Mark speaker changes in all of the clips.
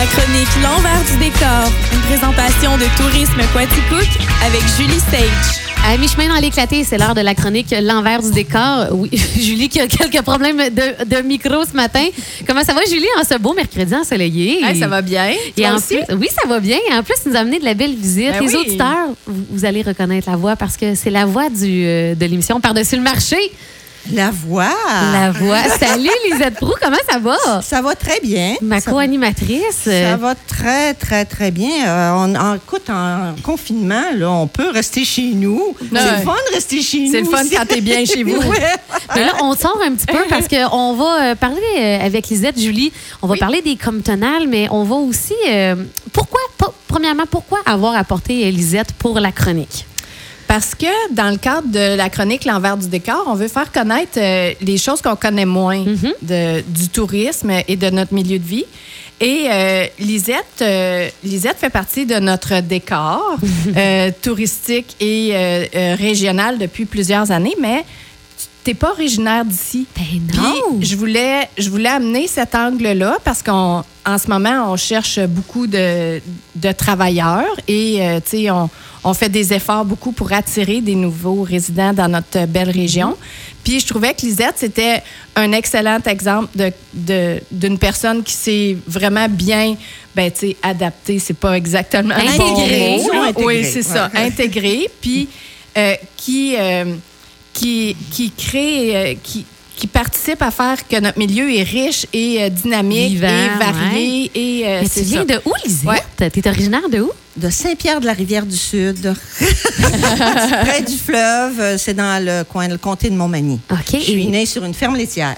Speaker 1: La chronique L'envers du décor, une présentation de Tourisme Quaticook avec Julie Sage.
Speaker 2: À mi-chemin dans l'éclaté, c'est l'heure de la chronique L'envers du décor. Oui, Julie qui a quelques problèmes de, de micro ce matin. Comment ça va, Julie, en ce beau mercredi ensoleillé?
Speaker 3: Hey, ça va bien.
Speaker 2: Et
Speaker 3: Toi
Speaker 2: en
Speaker 3: aussi?
Speaker 2: plus, oui, ça va bien. En plus, tu nous as amené de la belle visite.
Speaker 3: Ben
Speaker 2: Les
Speaker 3: oui.
Speaker 2: auditeurs, vous, vous allez reconnaître la voix parce que c'est la voix du, euh, de l'émission Par-dessus le marché.
Speaker 4: La voix.
Speaker 2: La voix. Salut, Lisette Prou, comment ça va?
Speaker 4: Ça va très bien.
Speaker 2: Ma co-animatrice.
Speaker 4: Ça va très, très, très bien. Euh, on, en, écoute, en confinement, là, on peut rester chez nous. C'est le fun de rester chez nous.
Speaker 3: C'est le fun quand t'es bien chez vous.
Speaker 4: Ouais.
Speaker 2: Mais là, on sort un petit peu parce qu'on va euh, parler euh, avec Lisette, Julie, on va parler des Comptonales, mais on va aussi. euh, pourquoi, premièrement, pourquoi avoir apporté Lisette pour la chronique?
Speaker 3: Parce que dans le cadre de la chronique L'envers du décor, on veut faire connaître euh, les choses qu'on connaît moins
Speaker 2: Mhm.
Speaker 3: de- du tourisme et de notre milieu de vie. Et euh, Lisette, euh, Lisette fait partie de notre décor touristique et régional depuis plusieurs années, mais tu n'es pas originaire d'ici.
Speaker 2: Ben
Speaker 3: Puis,
Speaker 2: non!
Speaker 3: je voulais, je voulais amener cet angle-là parce qu'en en ce moment, on cherche beaucoup de, de travailleurs et euh, tu sais, on, on fait des efforts beaucoup pour attirer des nouveaux résidents dans notre belle région. Puis je trouvais que Lisette, c'était un excellent exemple de- de- d'une personne qui s'est vraiment bien ben, tu sais, adaptée. C'est pas exactement le bon Oui, c'est ça. Intégrée. Puis euh, qui, euh, qui, qui crée, euh, qui, qui participe à faire que notre milieu est riche et euh, dynamique
Speaker 2: Vivant,
Speaker 3: et varié. Et, euh,
Speaker 2: Mais tu viens
Speaker 3: ça.
Speaker 2: de où, Lisette?
Speaker 3: Ouais.
Speaker 2: T'es originaire de où?
Speaker 4: De Saint-Pierre-de-la-Rivière-du-Sud, près du fleuve, c'est dans le coin, le comté de Montmagny. Je suis née sur une ferme laitière.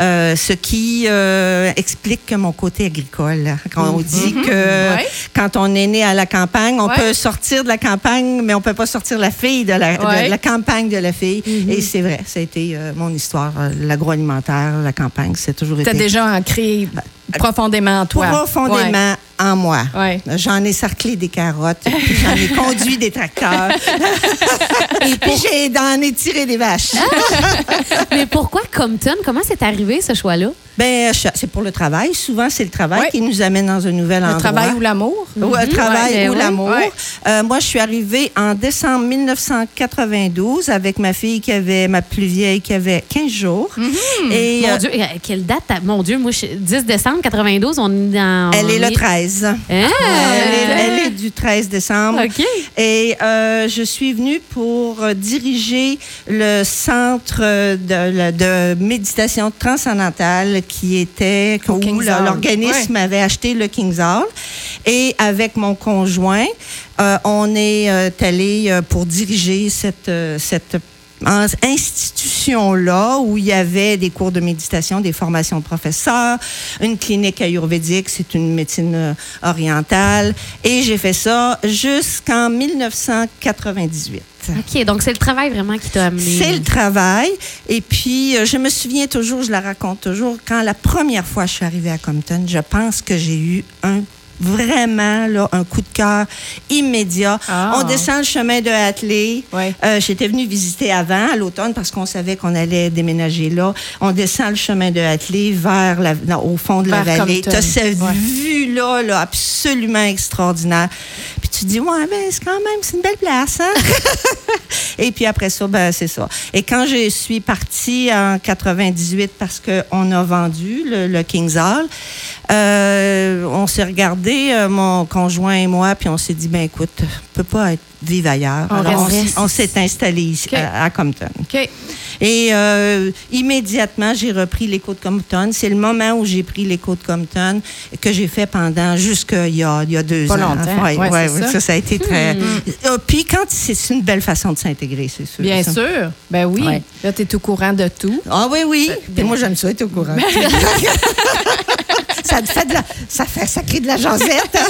Speaker 4: Euh, ce qui euh, explique que mon côté agricole. Quand on dit que
Speaker 3: Ouais.
Speaker 4: Quand on est né à la campagne, on
Speaker 3: Ouais.
Speaker 4: peut sortir de la campagne, mais on peut pas sortir la fille de la, de
Speaker 3: Ouais.
Speaker 4: la campagne de la fille. Et c'est vrai, ça a été euh, mon histoire. euh, L'agroalimentaire, la campagne, c'est toujours
Speaker 3: T'as
Speaker 4: été
Speaker 3: déjà ancré profondément en toi.
Speaker 4: profondément en moi.
Speaker 3: Ouais.
Speaker 4: J'en ai sarclé des carottes, puis j'en ai conduit des tracteurs, et puis j'ai j'en ai tiré des vaches.
Speaker 2: Mais pourquoi Compton? Comment c'est arrivé, ce choix-là?
Speaker 4: Ben, c'est pour le travail. Souvent, c'est le travail
Speaker 3: Ouais.
Speaker 4: qui nous amène dans un nouvel
Speaker 3: Le
Speaker 4: endroit.
Speaker 3: travail ou l'amour?
Speaker 4: Ou le travail
Speaker 2: Ouais,
Speaker 4: ou l'amour.
Speaker 3: Ouais.
Speaker 4: Euh, moi, je suis arrivée en décembre 1992 avec ma fille qui avait, ma plus vieille, qui avait 15 jours. Et
Speaker 2: Mon
Speaker 4: euh,
Speaker 2: Dieu, euh, quelle date? t'as- Mon Dieu, moi, je- 10 décembre 92, on est dans.
Speaker 4: elle est
Speaker 2: on
Speaker 4: le 13.
Speaker 2: Hein?
Speaker 4: Elle est, elle est du 13 décembre.
Speaker 2: OK.
Speaker 4: Et euh, je suis venue pour diriger le centre de, de méditation transcendantale qui était où l'organisme avait acheté le King's Hall. Et avec mon conjoint, euh, on est euh, allé euh, pour diriger cette, euh, cette institution-là où il y avait des cours de méditation, des formations de professeurs, une clinique ayurvédique, c'est une médecine euh, orientale. Et j'ai fait ça jusqu'en 1998.
Speaker 2: OK, donc c'est le travail vraiment qui t'a amené.
Speaker 4: C'est le travail. Et puis, euh, je me souviens toujours, je la raconte toujours, quand la première fois je suis arrivée à Compton, je pense que j'ai eu un vraiment là, un coup de cœur immédiat.
Speaker 3: Ah.
Speaker 4: On descend le chemin de Hatley.
Speaker 3: Ouais.
Speaker 4: Euh, J'étais venue visiter avant, à l'automne, parce qu'on savait qu'on allait déménager là. On descend le chemin de Hatley vers la, au fond de la vallée. Tu as cette
Speaker 3: Ouais.
Speaker 4: vue-là là, absolument extraordinaire. Tu te dis, ouais, ben, c'est quand même, c'est une belle place. Hein? Et puis après ça, ben, c'est ça. Et quand je suis partie en 98 parce qu'on a vendu le, le King's Hall, euh, on s'est regardé, euh, mon conjoint et moi, puis on s'est dit, ben écoute, on peut pas être vivre ailleurs.
Speaker 2: On
Speaker 4: Alors, on,
Speaker 2: reste.
Speaker 4: s'est- on s'est installé ici à, à Compton. Et euh, immédiatement, j'ai repris l'écho de Compton. C'est le moment où j'ai pris l'écho de Compton que j'ai fait pendant jusqu'il y a, il y a deux
Speaker 3: Pas
Speaker 4: ans.
Speaker 3: longtemps.
Speaker 4: Ouais,
Speaker 3: Ouais,
Speaker 4: ouais,
Speaker 3: ça?
Speaker 4: ça. ça, a été très. Euh, puis quand c'est une belle façon de s'intégrer, c'est sûr.
Speaker 3: Bien
Speaker 4: ça.
Speaker 3: sûr. Ben oui.
Speaker 2: Ouais.
Speaker 3: Là, tu es au courant de tout.
Speaker 4: Ah oui, oui. Puis moi, j'aime ça être au courant. ça te fait de la, ça fait, ça crée de la jasette.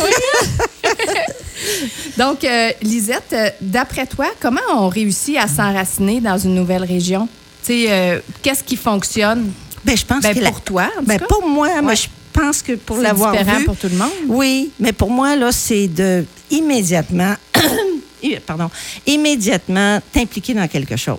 Speaker 3: Donc, euh, Lisette, euh, d'après toi, comment on réussit à s'enraciner dans une nouvelle région? Tu sais, euh, qu'est-ce qui fonctionne?
Speaker 4: Ben, je pense
Speaker 3: ben,
Speaker 4: que la-
Speaker 3: pour toi? En tout
Speaker 4: ben,
Speaker 3: cas?
Speaker 4: pour moi, moi, je pense que pour
Speaker 3: C'est
Speaker 4: l'avoir
Speaker 3: différent
Speaker 4: vu,
Speaker 3: pour tout le monde.
Speaker 4: Oui, mais pour moi, là, c'est de immédiatement pardon, immédiatement t'impliquer dans quelque chose.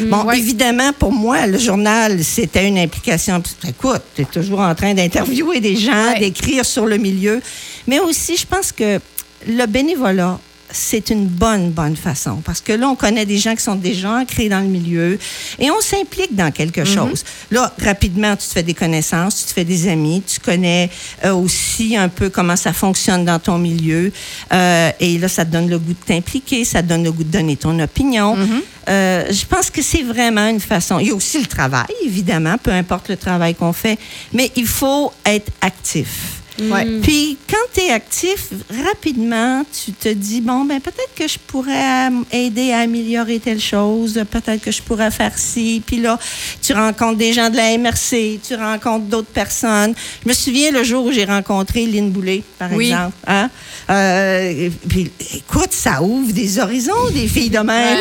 Speaker 4: Bon,
Speaker 3: Ouais.
Speaker 4: évidemment, pour moi, le journal, c'était une implication. Écoute, tu es toujours en train d'interviewer des gens,
Speaker 3: Ouais.
Speaker 4: d'écrire sur le milieu. Mais aussi, je pense que le bénévolat, c'est une bonne, bonne façon. Parce que là, on connaît des gens qui sont déjà ancrés dans le milieu et on s'implique dans quelque
Speaker 3: Mm-hmm.
Speaker 4: chose. Là, rapidement, tu te fais des connaissances, tu te fais des amis, tu connais euh, aussi un peu comment ça fonctionne dans ton milieu. Euh, et là, ça te donne le goût de t'impliquer, ça te donne le goût de donner ton opinion.
Speaker 3: Mm-hmm.
Speaker 4: Euh, je pense que c'est vraiment une façon. Il y a aussi le travail, évidemment, peu importe le travail qu'on fait, mais il faut être actif.
Speaker 3: Ouais.
Speaker 4: Puis quand tu es actif, rapidement, tu te dis, bon, ben peut-être que je pourrais aider à améliorer telle chose, peut-être que je pourrais faire ci. Puis là, tu rencontres des gens de la MRC, tu rencontres d'autres personnes. Je me souviens le jour où j'ai rencontré Lynn Boulay, par
Speaker 3: Oui.
Speaker 4: exemple. Hein? Euh, puis écoute, ça ouvre des horizons, des filles de même.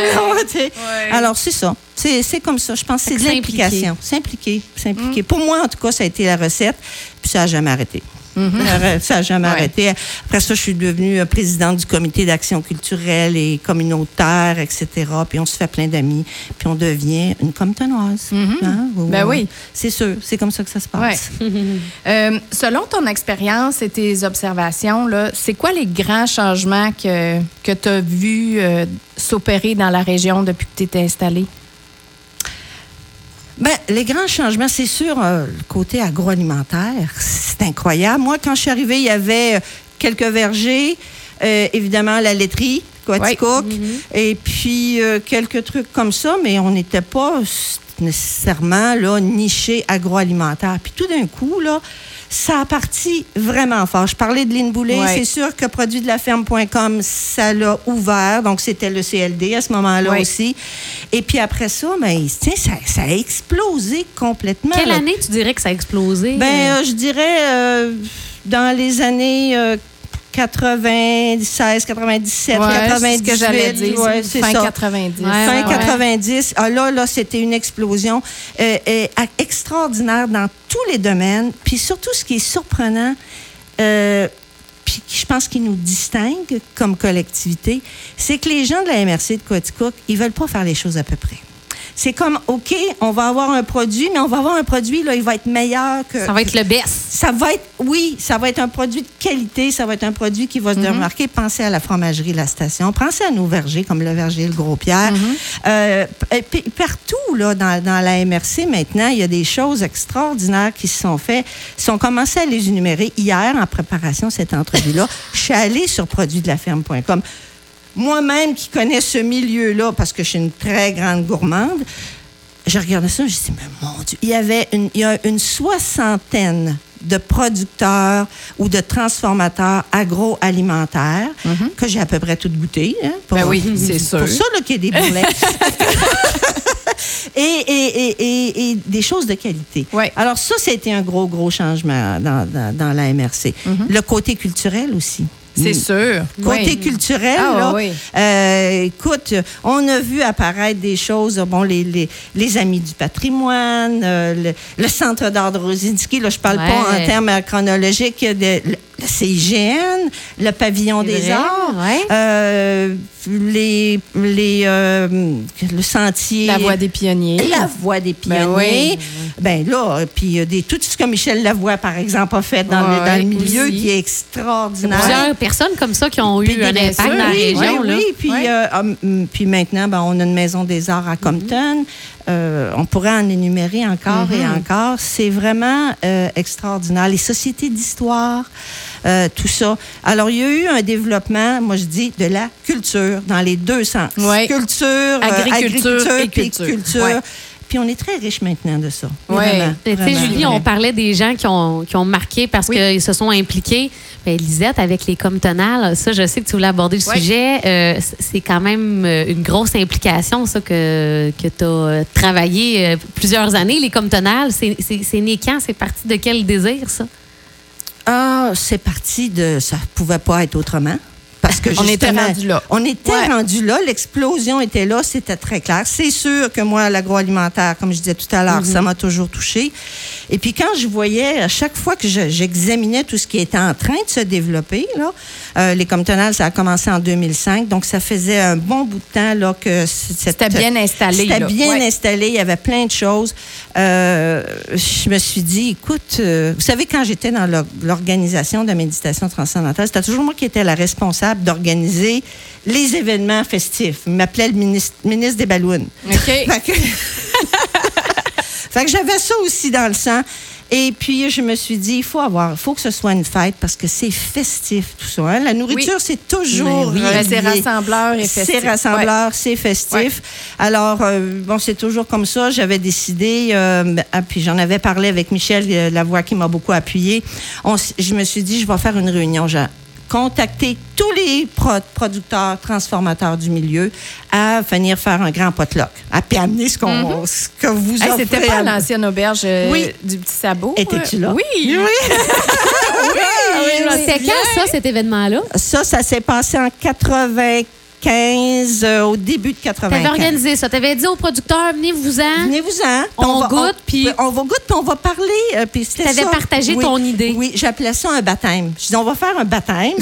Speaker 3: Ouais.
Speaker 4: Alors, c'est ça. C'est c'est comme ça. Je pense que c'est de l'implication. S'impliquer. S'impliquer.
Speaker 3: Mm.
Speaker 4: Pour moi, en tout cas, ça a été la recette. Puis ça n'a jamais arrêté. Ça n'a jamais.
Speaker 3: Ouais.
Speaker 4: arrêté. Après ça, je suis devenue euh, présidente du comité d'action culturelle et communautaire, etc. Puis on se fait plein d'amis. Puis on devient une comtonoise. Hein?
Speaker 3: Ben oui.
Speaker 4: C'est sûr. C'est comme ça que ça se passe.
Speaker 3: Euh, selon ton expérience et tes observations, c'est quoi les grands changements que, que tu as vus euh, s'opérer dans la région depuis que tu étais installée?
Speaker 4: Ben, les grands changements, c'est sûr, euh, le côté agroalimentaire, c'est incroyable. Moi, quand je suis arrivée, il y avait euh, quelques vergers, euh, évidemment la laiterie, Quaticook, et puis euh, quelques trucs comme ça, mais on n'était pas nécessairement là, niché agroalimentaire. Puis tout d'un coup, là, ça a parti vraiment fort. Je parlais de Lynn Boulay,
Speaker 3: Ouais.
Speaker 4: c'est sûr que produit de la ferme.com, ça l'a ouvert, donc c'était le CLD à ce moment-là
Speaker 3: Ouais.
Speaker 4: aussi. Et puis après ça, ben, tiens, ça, ça a explosé complètement.
Speaker 2: Quelle
Speaker 4: là.
Speaker 2: année tu dirais que ça a explosé?
Speaker 4: Ben, euh, je dirais euh, dans les années euh, 96, 97,
Speaker 3: Ouais,
Speaker 4: 98.
Speaker 3: c'est ce que j'allais dire.
Speaker 4: ouais,
Speaker 3: fin
Speaker 4: ça.
Speaker 3: 90.
Speaker 2: Ouais,
Speaker 4: Fin
Speaker 2: ouais, ouais.
Speaker 4: 90. Ah, là, là, c'était une explosion euh, euh, extraordinaire dans tous les domaines. Puis surtout, ce qui est surprenant, euh, puis je pense qui nous distingue comme collectivité, c'est que les gens de la MRC de Coaticook, ils veulent pas faire les choses à peu près. C'est comme, OK, on va avoir un produit, mais on va avoir un produit, là, il va être meilleur que...
Speaker 2: ça va être le best.
Speaker 4: Ça va être, oui, ça va être un produit de qualité, ça va être un produit qui va se démarquer. Pensez à la fromagerie de la station, pensez à nos vergers comme le verger Le Gros Pierre. Euh, et puis, partout là, dans, dans la MRC, maintenant, il y a des choses extraordinaires qui se sont faites. Si on commençait à les énumérer hier en préparation de cette entrevue-là, je suis allée sur produitsdelaferme.com. Moi-même qui connais ce milieu-là, parce que je suis une très grande gourmande, je regardais ça, je me dis, mais mon Dieu, il y avait une, il y a une soixantaine de producteurs ou de transformateurs agroalimentaires que j'ai à peu près tout goûté. Hein, pour,
Speaker 3: Ben oui, c'est sûr.
Speaker 4: Pour ça qu'il y a des bourrelets. et, et, et, et, et des choses de qualité.
Speaker 3: Ouais.
Speaker 4: Alors ça, c'était un gros, gros changement dans, dans, dans la MRC. Le côté culturel aussi.
Speaker 3: C'est sûr.
Speaker 4: Côté
Speaker 3: Oui.
Speaker 4: culturel,
Speaker 3: Ah,
Speaker 4: là,
Speaker 3: oui.
Speaker 4: euh, écoute, on a vu apparaître des choses, bon, les, les, les Amis du patrimoine, euh, le, le Centre d'art de Rosinski, là, je parle
Speaker 2: Ouais.
Speaker 4: pas en termes chronologiques, de, CIGN, le Pavillon
Speaker 2: C'est
Speaker 4: des
Speaker 2: vrai,
Speaker 4: arts,
Speaker 2: ouais.
Speaker 4: euh, les, les, euh, le sentier...
Speaker 3: La voix des pionniers.
Speaker 4: La voix des
Speaker 3: Ben
Speaker 4: pionniers.
Speaker 3: oui.
Speaker 4: Ben, là, puis euh, des, tout ce que Michel Lavoie, par exemple, a fait dans, le,
Speaker 3: Ouais,
Speaker 4: dans le milieu,
Speaker 3: aussi.
Speaker 4: qui est extraordinaire.
Speaker 2: Plusieurs personnes comme ça qui ont eu un
Speaker 3: des
Speaker 2: impact dans la
Speaker 3: oui,
Speaker 2: région.
Speaker 4: oui,
Speaker 2: là.
Speaker 4: oui. Puis,
Speaker 3: Ouais.
Speaker 4: euh, hum, hum, puis maintenant, ben, on a une maison des arts à Compton. Euh, on pourrait en énumérer encore et encore. C'est vraiment euh, extraordinaire. Les sociétés d'histoire, euh, tout ça. Alors, il y a eu un développement, moi je dis, de la culture dans les deux sens.
Speaker 3: Ouais.
Speaker 4: Culture, euh,
Speaker 3: Agriculture et
Speaker 4: puis
Speaker 3: culture.
Speaker 4: culture.
Speaker 3: Ouais.
Speaker 4: Puis on est très riche maintenant de ça. Vraiment,
Speaker 2: Tu sais. Julie, on parlait des gens qui ont, qui ont marqué parce
Speaker 3: Oui.
Speaker 2: qu'ils se sont impliqués. Ben, Lisette, avec les comtonales, ça, je sais que tu voulais aborder le
Speaker 3: Oui.
Speaker 2: sujet. Euh, c'est quand même euh, une grosse implication, ça, que, que tu as travaillé euh, plusieurs années, les comtonales. C'est c'est- c'est né quand? C'est parti de quel désir, ça?
Speaker 4: Ah, c'est parti de. Ça pouvait pas être autrement. Parce que
Speaker 3: On était rendu là.
Speaker 4: On était
Speaker 3: Ouais.
Speaker 4: rendu là, l'explosion était là, c'était très clair. C'est sûr que moi, l'agroalimentaire, comme je disais tout à l'heure, ça m'a toujours touché. Et puis quand je voyais, à chaque fois que je- j'examinais tout ce qui était en train de se développer, là, euh, les ça a commencé en 2005, donc ça faisait un bon bout de temps là, que
Speaker 3: C'était bien installé,
Speaker 4: C'était bien
Speaker 3: Ouais.
Speaker 4: installé, il y avait plein de choses. Euh, je me suis dit, écoute, euh, vous savez, quand j'étais dans l'or- l'organisation de méditation transcendantale, c'était toujours moi qui étais la responsable d'organiser les événements festifs. Il m'appelait le ministre, ministre des ballons.
Speaker 3: OK.
Speaker 4: Fait que, j'avais ça aussi dans le sang. Et puis, je me suis dit, il faut avoir, faut que ce soit une fête parce que c'est festif, tout ça. hein. La nourriture, c'est toujours.
Speaker 3: Mais oui, ben, c'est rassembleur et festif.
Speaker 4: C'est rassembleur, c'est festif. Alors, euh, bon, c'est toujours comme ça. J'avais décidé, euh, ah, puis j'en avais parlé avec Michel euh, Lavoie qui m'a beaucoup appuyé. On s- je me suis dit, je vais faire une réunion. J'ai contacté tous les pro- producteurs, transformateurs du milieu à venir faire un grand potluck, à puis amener ce, qu'on, ce que vous.
Speaker 3: Hey, C'était
Speaker 4: offrez
Speaker 3: pas
Speaker 4: à-
Speaker 3: à l'ancienne auberge euh,
Speaker 4: Oui.
Speaker 3: du petit sabot?
Speaker 4: Étais-tu là?
Speaker 3: Oui.
Speaker 4: Oui.
Speaker 2: C'était quand ça, cet événement-là?
Speaker 4: Ça, ça s'est passé en 95, euh, au début de 95.
Speaker 2: T'avais organisé ça. T'avais dit aux producteurs, venez-vous-en.
Speaker 4: Venez-vous-en.
Speaker 2: On goûte, puis-
Speaker 4: On va goûter, puis on va parler. euh, puis
Speaker 2: T'avais partagé
Speaker 4: Oui.
Speaker 2: ton idée.
Speaker 4: Oui, j'appelais ça un baptême. Je dis, on va faire un baptême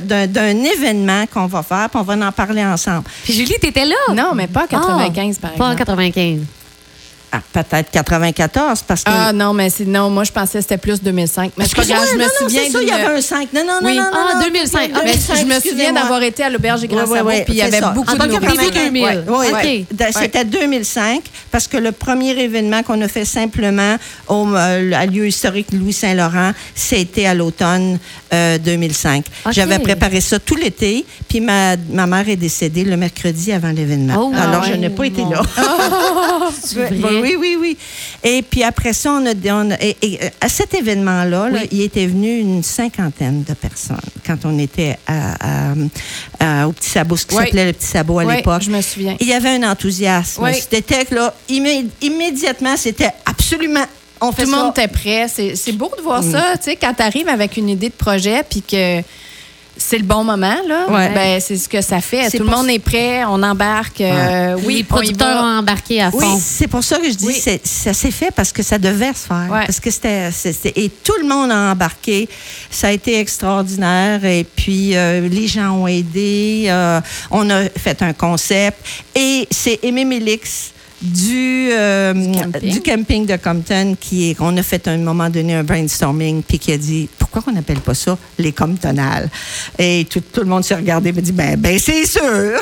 Speaker 4: d'un événement qu'on va faire, puis on va en parler ensemble.
Speaker 2: Puis Julie, t'étais là?
Speaker 3: Non, mais pas en 95, par
Speaker 2: Ah, Pas en
Speaker 3: exemple.
Speaker 2: 95.
Speaker 4: Ah, Peut-être 94, parce que...
Speaker 3: Ah non, mais c'est non, moi je pensais que c'était plus 2005. Mais grave, je me
Speaker 4: non, non,
Speaker 3: souviens
Speaker 4: c'est ça, il y avait un 5. Non, non, non,
Speaker 3: Oui.
Speaker 4: non, non.
Speaker 2: Ah,
Speaker 4: non,
Speaker 2: 2005. Ah,
Speaker 3: Mais
Speaker 4: 2005,
Speaker 3: je me souviens d'avoir été à l'auberge des Grands Sabots,
Speaker 4: ouais,
Speaker 3: puis il y avait
Speaker 4: ça.
Speaker 3: beaucoup
Speaker 2: En
Speaker 3: de nourriture.
Speaker 2: début 2000.
Speaker 4: Ouais, C'était 2005 parce que le premier événement qu'on a fait simplement au, euh, à lieu historique Louis Saint-Laurent, c'était à l'automne euh, 2005.
Speaker 2: OK.
Speaker 4: J'avais préparé ça tout l'été, puis ma, ma mère est décédée le mercredi avant l'événement.
Speaker 2: Oh,
Speaker 4: Alors,
Speaker 2: ah
Speaker 4: je n'ai pas été là. Oui, oui, oui. Et puis après ça, on a, on a- et- et, euh, à cet événement-là,
Speaker 2: Oui.
Speaker 4: il était venu une cinquantaine de personnes quand on était à, à- à- au Petit Sabot, ce qui
Speaker 3: Oui.
Speaker 4: s'appelait le Petit Sabot à
Speaker 3: Oui,
Speaker 4: l'époque.
Speaker 3: je me souviens.
Speaker 4: Il y avait un enthousiasme. C'était que là, immé- immédiatement, c'était absolument. On fait
Speaker 3: Tout le monde était prêt. C'est c'est beau de voir
Speaker 4: Mm.
Speaker 3: ça, tu sais, quand tu arrives avec une idée de projet, puis que c'est le bon moment, là,
Speaker 4: Ouais.
Speaker 3: ben, c'est ce que ça fait. Tout le monde est prêt, on embarque. euh,
Speaker 2: Oui,
Speaker 3: oui,
Speaker 2: les producteurs ont embarqué à
Speaker 4: Oui,
Speaker 2: fond.
Speaker 4: c'est pour ça que je dis
Speaker 3: Oui.
Speaker 4: c'est- ça s'est fait parce que ça devait se faire.
Speaker 3: Ouais.
Speaker 4: Parce que c'était, c'était- Et tout le monde a embarqué. Ça a été extraordinaire. Et puis, euh, les gens ont aidé. euh, on a fait un concept. Et c'est Aimé Mélix du, euh,
Speaker 3: camping.
Speaker 4: du camping de Compton qui est, on a fait à un moment donné un brainstorming puis qui a dit pourquoi qu'on n'appelle pas ça les Comptonales? Et tout, tout le monde s'est regardé et m'a dit ben ben c'est sûr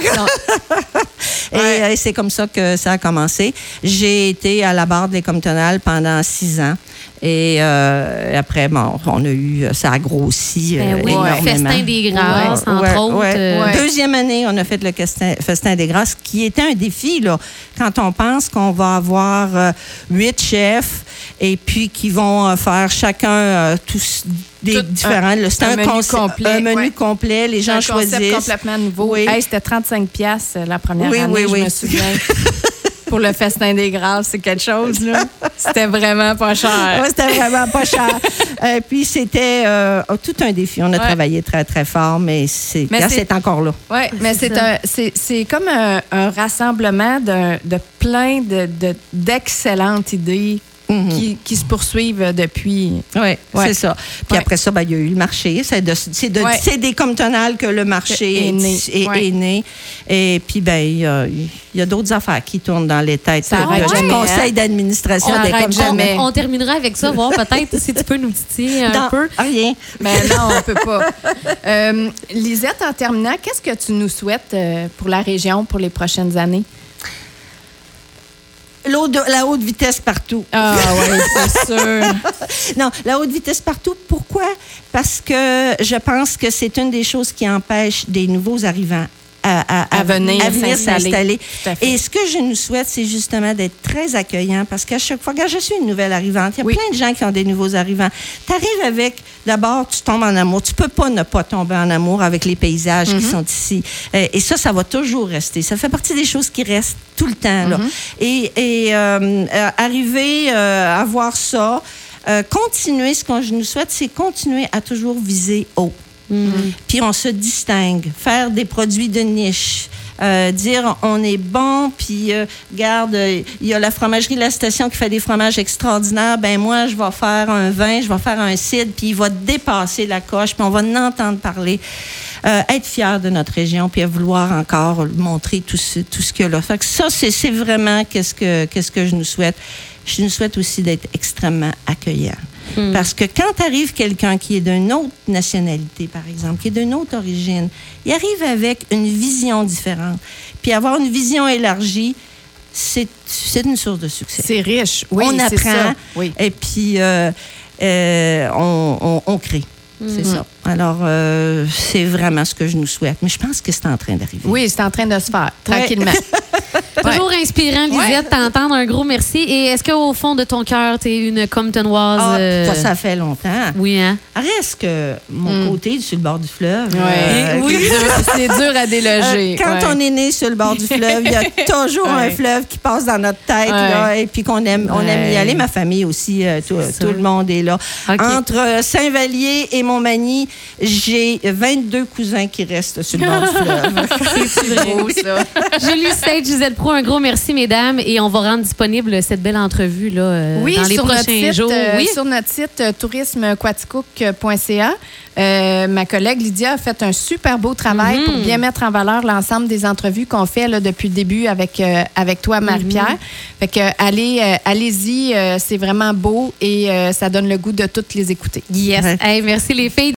Speaker 4: et
Speaker 3: Ouais.
Speaker 4: euh, c'est comme ça que ça a commencé. J'ai été à la barre des Comptonales pendant six ans. Et euh, après, bon, on a eu, ça a grossi.
Speaker 2: Ben
Speaker 4: euh,
Speaker 2: oui, le
Speaker 4: énormément.
Speaker 2: festin des grâces, entre
Speaker 4: Ouais,
Speaker 2: autres.
Speaker 4: ouais.
Speaker 2: euh,
Speaker 3: Ouais.
Speaker 4: Deuxième année, on a fait le festin, festin des grâces, qui était un défi, là. Quand on pense qu'on va avoir euh, huit chefs et puis qui vont euh, faire chacun euh, tous des
Speaker 3: Tout
Speaker 4: différents. là, C'est
Speaker 3: un
Speaker 4: un,
Speaker 3: menu
Speaker 4: concept-
Speaker 3: complet,
Speaker 4: Un menu
Speaker 3: ouais.
Speaker 4: complet. Les gens
Speaker 3: un concept
Speaker 4: choisissent.
Speaker 3: complètement nouveau.
Speaker 4: Oui.
Speaker 3: Hey, c'était 35 pièces la première
Speaker 4: Oui,
Speaker 3: année,
Speaker 4: oui,
Speaker 3: je
Speaker 4: oui.
Speaker 3: me souviens. Pour le festin des grâces, c'est quelque chose, là. C'était vraiment pas cher.
Speaker 4: Ouais, c'était vraiment pas cher. Euh, puis c'était euh, tout un défi. On a
Speaker 3: Ouais.
Speaker 4: travaillé très, très fort, mais c'est
Speaker 3: Mais
Speaker 4: là,
Speaker 3: c'est-
Speaker 4: c'est encore là.
Speaker 3: Oui, mais
Speaker 2: C'est
Speaker 3: c'est
Speaker 2: ça.
Speaker 3: un- c'est c'est comme un, un rassemblement de, plein de- de- d'excellentes idées
Speaker 4: Mhm.
Speaker 3: qui, qui se poursuivent depuis.
Speaker 4: Oui,
Speaker 3: Ouais.
Speaker 4: c'est ça. Puis
Speaker 3: Ouais.
Speaker 4: après ça, ben, il y a eu le marché. C'est de, de-
Speaker 3: Ouais.
Speaker 4: c'est des Comptonales que le marché
Speaker 3: Est
Speaker 4: est,
Speaker 3: né.
Speaker 4: est-
Speaker 3: Ouais.
Speaker 4: est né. Et puis, ben, il y a, d'autres affaires qui tournent dans les têtes
Speaker 3: Ça arrête
Speaker 4: du
Speaker 3: jamais,
Speaker 4: conseil
Speaker 3: hein?
Speaker 4: d'administration
Speaker 3: On
Speaker 4: des
Speaker 3: jamais.
Speaker 2: On terminera avec ça, voir peut-être si tu peux nous titiller un
Speaker 4: Non,
Speaker 2: peu.
Speaker 4: rien.
Speaker 3: Mais non, on peut pas. Euh, Lisette, en terminant, qu'est-ce que tu nous souhaites euh, pour la région pour les prochaines années?
Speaker 4: La haute vitesse partout.
Speaker 3: Ah oui, c'est sûr.
Speaker 4: Non, la haute vitesse partout. Pourquoi? Parce que je pense que c'est une des choses qui empêche des nouveaux arrivants à, à-
Speaker 3: À venir s'installer.
Speaker 4: Et ce que je nous souhaite, c'est justement d'être très accueillant parce qu'à chaque fois, quand je suis une nouvelle arrivante, il y a
Speaker 3: Oui.
Speaker 4: plein de gens qui ont des nouveaux arrivants. Tu arrives avec, d'abord, tu tombes en amour. Tu peux pas ne pas tomber en amour avec les paysages qui sont ici. Euh, et ça, ça va toujours rester. Ça fait partie des choses qui restent tout le temps. Là.
Speaker 3: Mm-hmm.
Speaker 4: Et, et euh, euh, arriver euh, à voir ça, euh, continuer, ce que je nous souhaite, c'est continuer à toujours viser haut. Puis on se distingue. Faire des produits de niche. Euh, dire on est bon, puis euh, garde, il y a la fromagerie La Station qui fait des fromages extraordinaires. Ben moi, je vais faire un vin, je vais faire un cidre, puis il va dépasser la coche, puis on va en entendre parler. Euh, être fier de notre région, puis vouloir encore montrer tout ce, tout ce qu'il y a là. Fait ça, c'est vraiment qu'est-ce que, qu'est-ce que je nous souhaite. Je nous souhaite aussi d'être extrêmement accueillant. Parce que quand arrive quelqu'un qui est d'une autre nationalité, par exemple, qui est d'une autre origine, il arrive avec une vision différente. Puis avoir une vision élargie, c'est c'est une source de succès.
Speaker 3: C'est riche. Oui,
Speaker 4: on
Speaker 3: ça.
Speaker 4: apprend
Speaker 3: Oui.
Speaker 4: et puis euh, euh, on, on- on crée. C'est ça. Alors, euh, c'est vraiment ce que je nous souhaite. Mais je pense que c'est en train d'arriver.
Speaker 3: Oui, c'est en train de se faire, tranquillement.
Speaker 2: Toujours inspirant, Lisette, t'entendre. Un gros merci. Et est-ce qu'au fond de ton cœur, t'es une Comptonoise?
Speaker 4: Ah,
Speaker 2: euh,
Speaker 4: ça, ça fait longtemps.
Speaker 2: Oui, hein?
Speaker 4: Reste que mon côté, sur le bord du fleuve. Euh,
Speaker 3: C'est dur- C'est dur à
Speaker 4: Euh,
Speaker 3: déloger.
Speaker 4: quand
Speaker 3: Ouais.
Speaker 4: on est né sur le bord du fleuve, il y a toujours un fleuve qui passe dans notre tête là, et puis qu'on aime, on aime y aller. Ma famille aussi, euh, tout, le monde est là. Entre euh, Saint-Vallier et Montmagny, j'ai 22 cousins qui restent sur le bord du fleuve.
Speaker 3: C'est beau, ça.
Speaker 2: Julie Sage, Gisèle Pro, un gros merci, mesdames. Et on va rendre disponible cette belle entrevue là, euh,
Speaker 3: Oui,
Speaker 2: dans les
Speaker 3: sur,
Speaker 2: prochains
Speaker 3: notre site,
Speaker 2: jours.
Speaker 3: euh,
Speaker 2: oui.
Speaker 3: sur notre site euh, tourismequaticook.ca. Euh, ma collègue Lydia a fait un super beau travail
Speaker 2: Mhm.
Speaker 3: pour bien mettre en valeur l'ensemble des entrevues qu'on fait là, depuis le début avec, euh, avec toi, Marie-Pierre. Fait que allez, euh, allez-y, euh, c'est vraiment beau et euh, ça donne le goût de toutes les écouter.
Speaker 2: Yes.
Speaker 4: Ouais.
Speaker 2: Hey, merci les filles.